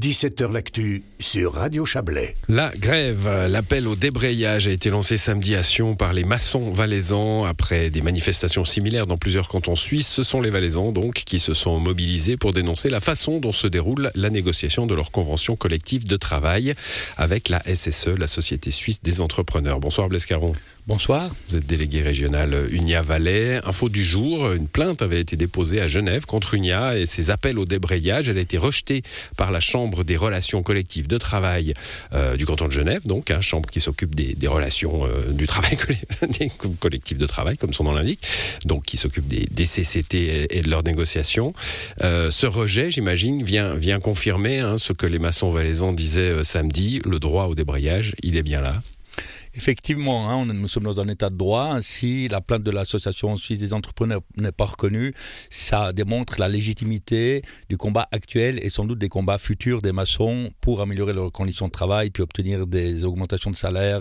17h L'actu sur Radio Chablais. La grève, l'appel au débrayage a été lancé samedi à Sion par les maçons valaisans après des manifestations similaires dans plusieurs cantons suisses. Ce sont les valaisans donc qui se sont mobilisés pour dénoncer la façon dont se déroule la négociation de leur convention collective de travail avec la SSE, la Société suisse des entrepreneurs. Bonsoir Blaise Caron. Bonsoir. Vous êtes délégué régional Unia Valais. Info du jour, une plainte avait été déposée à Genève contre Unia et ses appels au débrayage. Elle a été rejetée par la Chambre des relations collectives de travail euh, du canton de Genève, donc, hein, chambre qui s'occupe des, relations euh, du travail des collectifs de travail, comme son nom l'indique, donc qui s'occupe des, CCT et, de leurs négociations. Euh, ce rejet, j'imagine, vient, vient confirmer hein, ce que les maçons valaisans disaient samedi, le droit au débrayage, il est bien là. Effectivement, hein, nous sommes dans un état de droit. Si la plainte de l'Association suisse des entrepreneurs n'est pas reconnue, ça démontre la légitimité du combat actuel et sans doute des combats futurs des maçons pour améliorer leurs conditions de travail puis obtenir des augmentations de salaire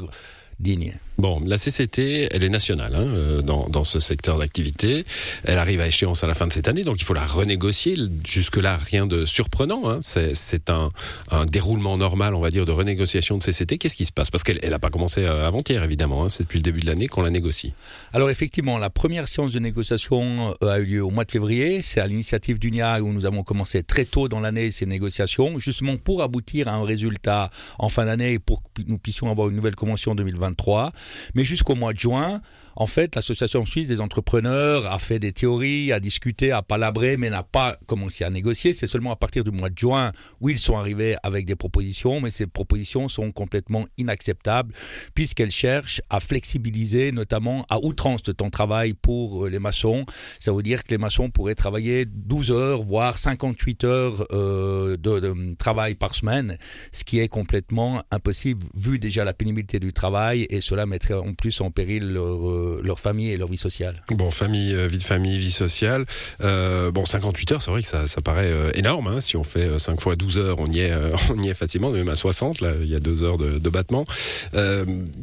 dignes. Bon, la CCT, elle est nationale hein, euh, dans, ce secteur d'activité. Elle arrive à échéance à la fin de cette année, donc il faut la renégocier. Jusque-là, rien de surprenant. Hein. C'est un, un, déroulement normal, on va dire, de renégociation de CCT. Qu'est-ce qui se passe? Parce qu'elle n'a pas commencé euh, avant-hier, évidemment. Hein. C'est depuis le début de l'année qu'on la négocie. Alors effectivement, la première séance de négociation euh, a eu lieu au mois de février. C'est à l'initiative d'UNIA où nous avons commencé très tôt dans l'année ces négociations, justement pour aboutir à un résultat en fin d'année et pour que nous puissions avoir une nouvelle convention en 2023. Mais jusqu'au mois de juin, en fait, l'Association suisse des entrepreneurs a fait des théories, a discuté, a palabré, mais n'a pas commencé à négocier. C'est seulement à partir du mois de juin où ils sont arrivés avec des propositions, mais ces propositions sont complètement inacceptables puisqu'elles cherchent à flexibiliser, notamment à outrance de temps de travail pour euh, les maçons. Ça veut dire que les maçons pourraient travailler 12 heures, voire 58 heures euh, de, de, travail par semaine, ce qui est complètement impossible vu déjà la pénibilité du travail et cela mettrait en plus en péril leur euh, leur famille et leur vie sociale. Bon, famille, euh, vie de famille, vie sociale. Euh, bon, 58 heures, c'est vrai que ça, paraît euh, énorme. Hein. Si on fait 5 fois 12 heures, on y est, on y est facilement, même à 60. Là, il y a 2 heures de, battement.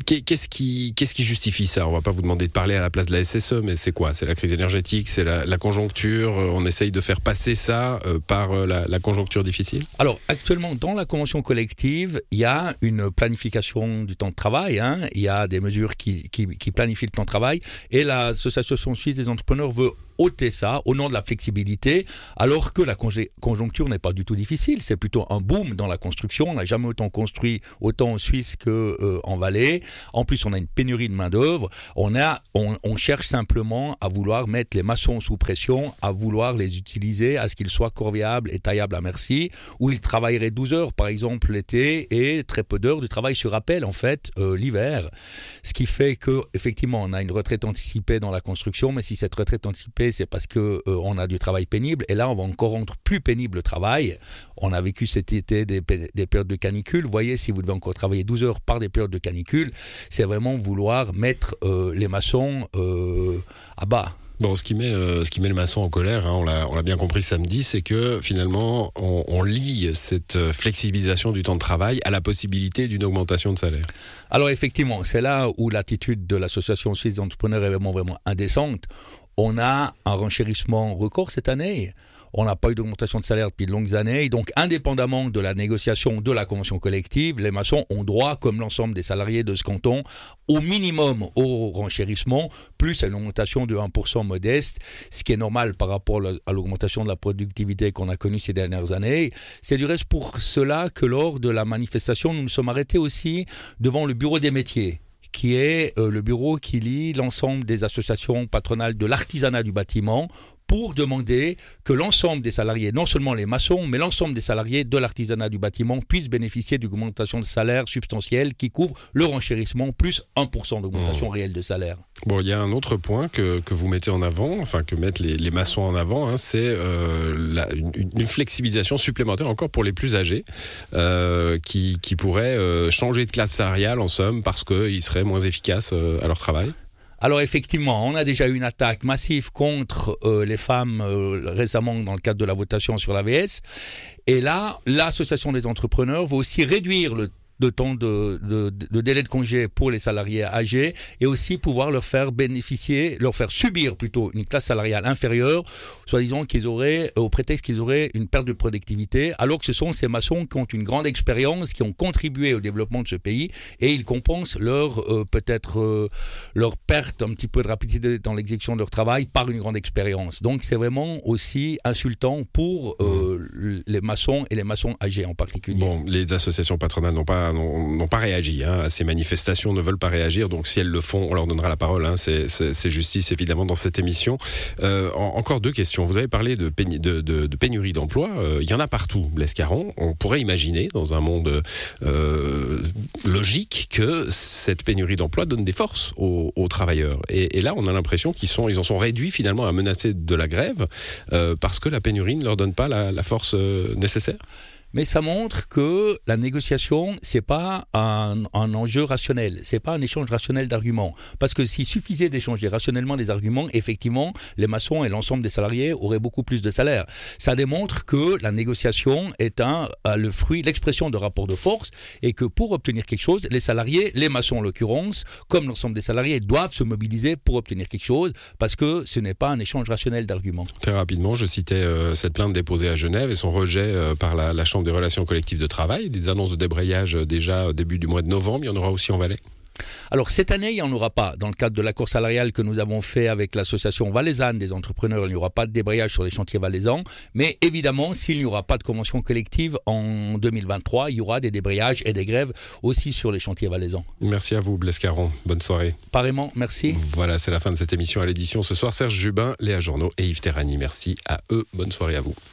qu'est-ce qui, qu'est-ce qui justifie ça? On va pas vous demander de parler à la place de la SSE, mais c'est quoi? C'est la crise énergétique, c'est la, conjoncture. On essaye de faire passer ça par la, conjoncture difficile? Alors, actuellement, dans la convention collective, il y a une planification du temps de travail. Hein. Il y a des mesures qui, qui, qui planifient le temps de travail. Et l'Association suisse des entrepreneurs veut ôter ça au nom de la flexibilité, alors que la conjoncture n'est pas du tout difficile. C'est plutôt un boom dans la construction. On n'a jamais autant construit autant en Suisse qu'en euh, en Valais. En plus, on a une pénurie de main-d'œuvre. On, a, on, on, cherche simplement à vouloir mettre les maçons sous pression, à vouloir les utiliser, à ce qu'ils soient corvéables et taillables à merci, où ils travailleraient 12 heures, par exemple, l'été et très peu d'heures de travail sur appel, en fait, euh, l'hiver. Ce qui fait que, effectivement, on a une retraite anticipée dans la construction, mais si cette retraite anticipée c'est parce que euh, on a du travail pénible. Et là, on va encore rendre plus pénible le travail. On a vécu cet été des, périodes de canicule. Vous voyez, si vous devez encore travailler 12 heures par des périodes de canicule, c'est vraiment vouloir mettre euh, les maçons euh, à bas. Bon, ce qui met, ce qui met le maçon en colère, hein, on l'a bien compris samedi, c'est que finalement, on, on, lie cette flexibilisation du temps de travail à la possibilité d'une augmentation de salaire. Alors effectivement, c'est là où l'attitude de l'association suisse d'entrepreneurs est vraiment, vraiment indécente on a un renchérissement record cette année. On n'a pas eu d'augmentation de salaire depuis de longues années. Donc, indépendamment de la négociation de la convention collective, les maçons ont droit, comme l'ensemble des salariés de ce canton, au minimum au renchérissement, plus à une augmentation de 1% modeste, ce qui est normal par rapport à l'augmentation de la productivité qu'on a connue ces dernières années. C'est du reste pour cela que lors de la manifestation, nous nous sommes arrêtés aussi devant le bureau des métiers qui est euh, le bureau qui lie l'ensemble des associations patronales de l'artisanat du bâtiment pour demander que l'ensemble des salariés, non seulement les maçons, mais l'ensemble des salariés de l'artisanat du bâtiment puissent bénéficier d'une augmentation de salaire substantielle qui couvre le renchérissement plus 1% d'augmentation mmh. réelle de salaire. Bon, il y a un autre point que, que, vous mettez en avant, enfin que mettent les, les maçons en avant, hein, c'est euh, une, flexibilisation supplémentaire encore pour les plus âgés euh, qui, qui, pourraient euh, changer de classe salariale en somme parce qu'ils seraient moins efficaces à leur travail. Alors effectivement, on a déjà eu une attaque massive contre euh, les femmes euh, récemment dans le cadre de la votation sur l'AVS. Et là, l'association des entrepreneurs va aussi réduire le de temps de, de, de, délai de congé pour les salariés âgés et aussi pouvoir leur faire bénéficier, leur faire subir plutôt une classe salariale inférieure, soi-disant qu'ils auraient, au prétexte qu'ils auraient une perte de productivité, alors que ce sont ces maçons qui ont une grande expérience, qui ont contribué au développement de ce pays et ils compensent leur euh, peut-être euh, leur perte un petit peu de rapidité dans l'exécution de leur travail par une grande expérience. Donc c'est vraiment aussi insultant pour euh, les maçons et les maçons âgés en particulier. Bon, les associations patronales n'ont pas n'ont pas réagi hein, à ces manifestations, ne veulent pas réagir. Donc si elles le font, on leur donnera la parole. Hein, c'est justice évidemment dans cette émission. Euh, encore deux questions. Vous avez parlé de, pénurie d'emploi. Euh, il y en a partout, Lescaron. On pourrait imaginer dans un monde euh, logique que cette pénurie d'emploi donne des forces aux, travailleurs. Et, là, on a l'impression qu'ils sont, ils en sont réduits finalement à menacer de la grève parce que la pénurie ne leur donne pas la force nécessaire mais ça montre que la négociation, c'est pas un, enjeu rationnel, c'est pas un échange rationnel d'arguments. Parce que s'il suffisait d'échanger rationnellement des arguments, effectivement, les maçons et l'ensemble des salariés auraient beaucoup plus de salaire. Ça démontre que la négociation est un, euh, le fruit, l'expression de rapports de force, et que pour obtenir quelque chose, les salariés, les maçons en l'occurrence, comme l'ensemble des salariés, doivent se mobiliser pour obtenir quelque chose, parce que ce n'est pas un échange rationnel d'arguments. Très rapidement, je citais euh, cette plainte déposée à Genève et son rejet euh, par la Chambre des relations collectives de travail, des annonces de débrayage euh, déjà au début du mois de novembre. Il y en aura aussi en Valais alors cette année, il n'y en aura pas. Dans le cadre de l'accord salarial que nous avons fait avec l'association valaisanne des entrepreneurs, il n'y aura pas de débrayage sur les chantiers valaisans. Mais évidemment, s'il n'y aura pas de convention collective en 2023, il y aura des débrayages et des grèves aussi sur les chantiers valaisans. Merci à vous, Blaise Caron. Bonne soirée. Pareillement, merci. Voilà, c'est la fin de cette émission à l'édition ce soir. Serge Jubin, Léa Journaux et Yves Terrani. Merci à eux. Bonne soirée à vous.